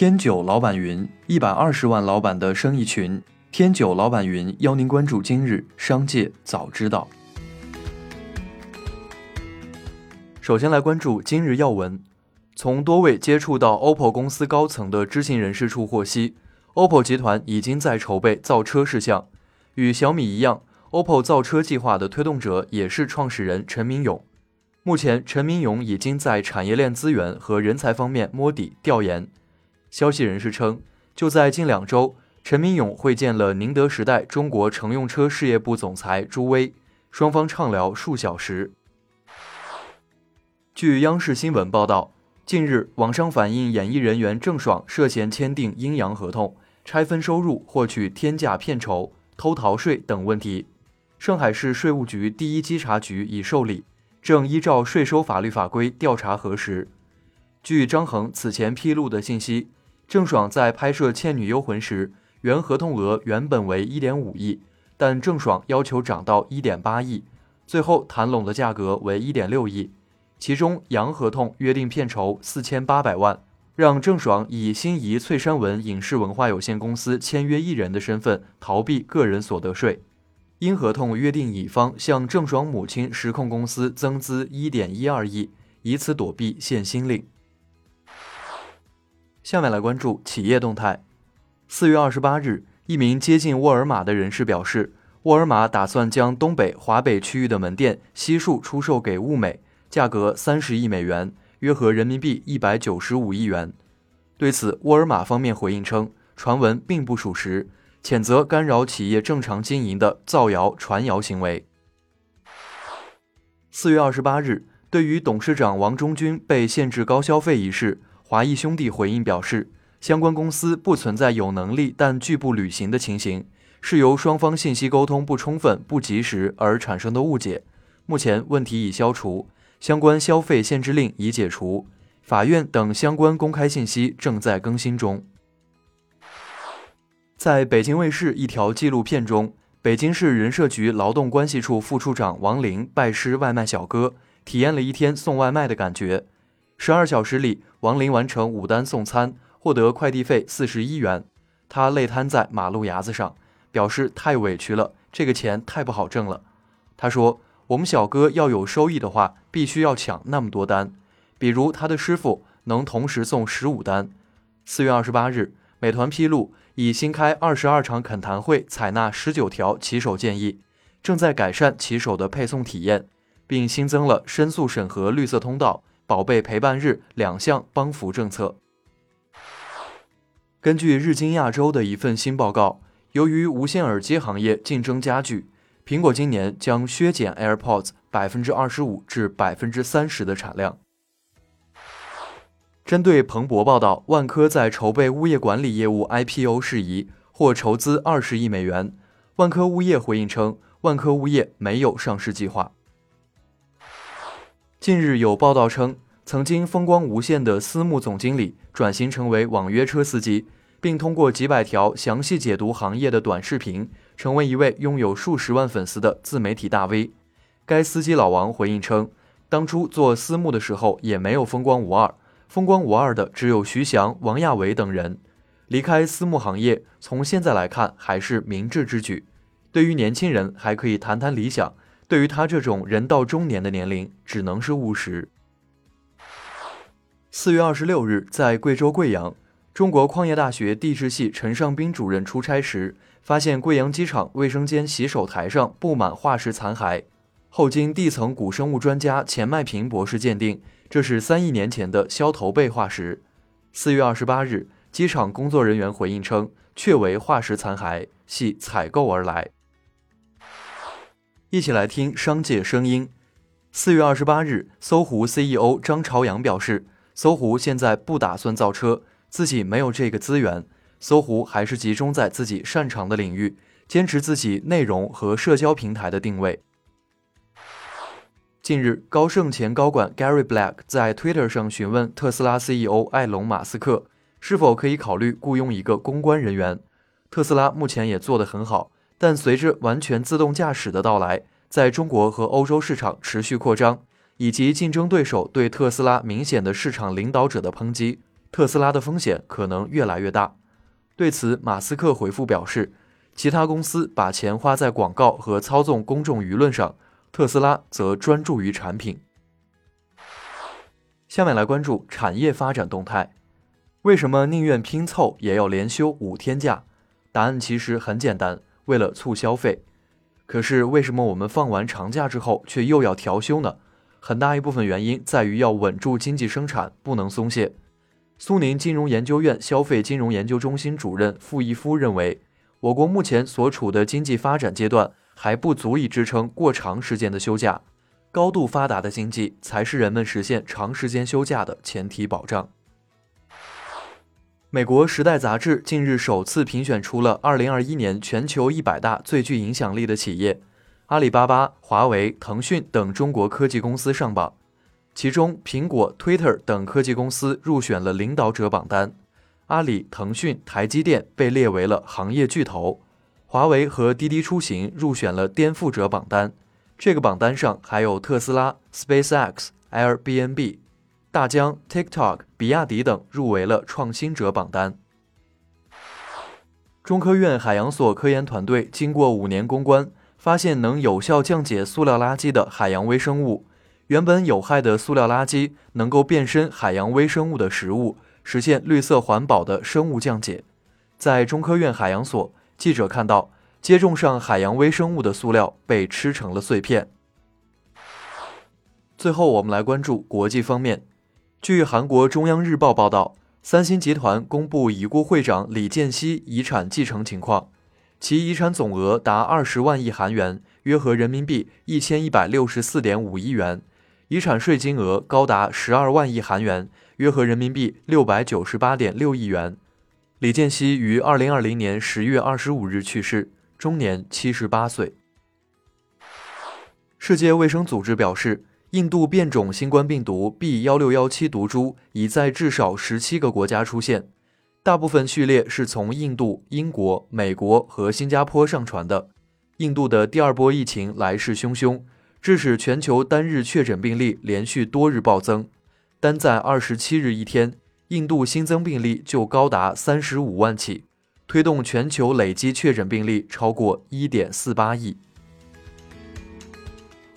天九老板云：一百二十万老板的生意群。天九老板云邀您关注今日商界早知道。首先来关注今日要闻。从多位接触到 OPPO 公司高层的知情人士处获悉，OPPO 集团已经在筹备造车事项。与小米一样，OPPO 造车计划的推动者也是创始人陈明勇。目前，陈明勇已经在产业链资源和人才方面摸底调研。消息人士称，就在近两周，陈明勇会见了宁德时代中国乘用车事业部总裁朱威，双方畅聊数小时。据央视新闻报道。近日，网上反映演艺人员郑爽涉嫌签订阴阳合同、拆分收入、获取天价片酬、偷逃税等问题。上海市税务局第一稽查局已受理，正依照税收法律法规调查核实。据张恒此前披露的信息，郑爽在拍摄《倩女幽魂》时，原合同额原本为一点五亿，但郑爽要求涨到一点八亿，最后谈拢的价格为一点六亿。其中，洋合同约定片酬四千八百万，让郑爽以心仪翠山文影视文化有限公司签约艺人的身份逃避个人所得税；阴合同约定乙方向郑爽母亲实控公司增资一点一二亿，以此躲避限薪令。下面来关注企业动态。四月二十八日，一名接近沃尔玛的人士表示，沃尔玛打算将东北、华北区域的门店悉数出售给物美。价格三十亿美元，约合人民币一百九十五亿元。对此，沃尔玛方面回应称，传闻并不属实，谴责干扰企业正常经营的造谣传谣行为。四月二十八日，对于董事长王中军被限制高消费一事，华谊兄弟回应表示，相关公司不存在有能力但拒不履行的情形，是由双方信息沟通不充分、不及时而产生的误解。目前问题已消除。相关消费限制令已解除，法院等相关公开信息正在更新中。在北京卫视一条纪录片中，北京市人社局劳动关系处副处长王玲拜师外卖小哥，体验了一天送外卖的感觉。十二小时里，王林完成五单送餐，获得快递费四十一元。他累瘫在马路牙子上，表示太委屈了，这个钱太不好挣了。他说。我们小哥要有收益的话，必须要抢那么多单。比如他的师傅能同时送十五单。四月二十八日，美团披露已新开二十二场恳谈会，采纳十九条骑手建议，正在改善骑手的配送体验，并新增了申诉审核绿色通道、宝贝陪伴日两项帮扶政策。根据日经亚洲的一份新报告，由于无线耳机行业竞争加剧。苹果今年将削减 AirPods 百分之二十五至百分之三十的产量。针对彭博报道，万科在筹备物业管理业务 IPO 事宜，或筹资二十亿美元。万科物业回应称，万科物业没有上市计划。近日有报道称，曾经风光无限的私募总经理转型成为网约车司机。并通过几百条详细解读行业的短视频，成为一位拥有数十万粉丝的自媒体大 V。该司机老王回应称，当初做私募的时候也没有风光无二，风光无二的只有徐翔、王亚伟等人。离开私募行业，从现在来看还是明智之举。对于年轻人，还可以谈谈理想；对于他这种人到中年的年龄，只能是务实。四月二十六日，在贵州贵阳。中国矿业大学地质系陈尚斌主任出差时，发现贵阳机场卫生间洗手台上布满化石残骸，后经地层古生物专家钱麦平博士鉴定，这是三亿年前的削头贝化石。四月二十八日，机场工作人员回应称，确为化石残骸，系采购而来。一起来听商界声音。四月二十八日，搜狐 CEO 张朝阳表示，搜狐现在不打算造车。自己没有这个资源，搜狐还是集中在自己擅长的领域，坚持自己内容和社交平台的定位。近日，高盛前高管 Gary Black 在 Twitter 上询问特斯拉 CEO 埃隆·马斯克是否可以考虑雇佣一个公关人员。特斯拉目前也做得很好，但随着完全自动驾驶的到来，在中国和欧洲市场持续扩张，以及竞争对手对特斯拉明显的市场领导者的抨击。特斯拉的风险可能越来越大。对此，马斯克回复表示，其他公司把钱花在广告和操纵公众舆论上，特斯拉则专注于产品。下面来关注产业发展动态。为什么宁愿拼凑也要连休五天假？答案其实很简单，为了促消费。可是为什么我们放完长假之后却又要调休呢？很大一部分原因在于要稳住经济生产，不能松懈。苏宁金融研究院消费金融研究中心主任傅一夫认为，我国目前所处的经济发展阶段还不足以支撑过长时间的休假。高度发达的经济才是人们实现长时间休假的前提保障。美国《时代》杂志近日首次评选出了2021年全球一百大最具影响力的企业，阿里巴巴、华为、腾讯等中国科技公司上榜，其中苹果、Twitter 等科技公司入选了领导者榜单，阿里、腾讯、台积电被列为了行业巨头，华为和滴滴出行入选了颠覆者榜单。这个榜单上还有特斯拉、SpaceX、Airbnb、大疆、TikTok、比亚迪等入围了创新者榜单。中科院海洋所科研团队经过五年攻关，发现能有效降解塑料垃圾的海洋微生物。原本有害的塑料垃圾能够变身海洋微生物的食物，实现绿色环保的生物降解。在中科院海洋所，记者看到。接种上海洋微生物的塑料被吃成了碎片。最后，我们来关注国际方面。据韩国中央日报报道，三星集团公布已故会长李健熙遗产继承情况，其遗产总额达二十万亿韩元，约合人民币一千一百六十四点五亿元，遗产税金额高达十二万亿韩元，约合人民币六百九十八点六亿元。李健熙于二零二零年十月二十五日去世。终年七十八岁。世界卫生组织表示，印度变种新冠病毒 B. 幺六幺七毒株已在至少十七个国家出现，大部分序列是从印度、英国、美国和新加坡上传的。印度的第二波疫情来势汹汹，致使全球单日确诊病例连续多日暴增。单在二十七日一天，印度新增病例就高达三十五万起。推动全球累计确诊病例超过一点四八亿。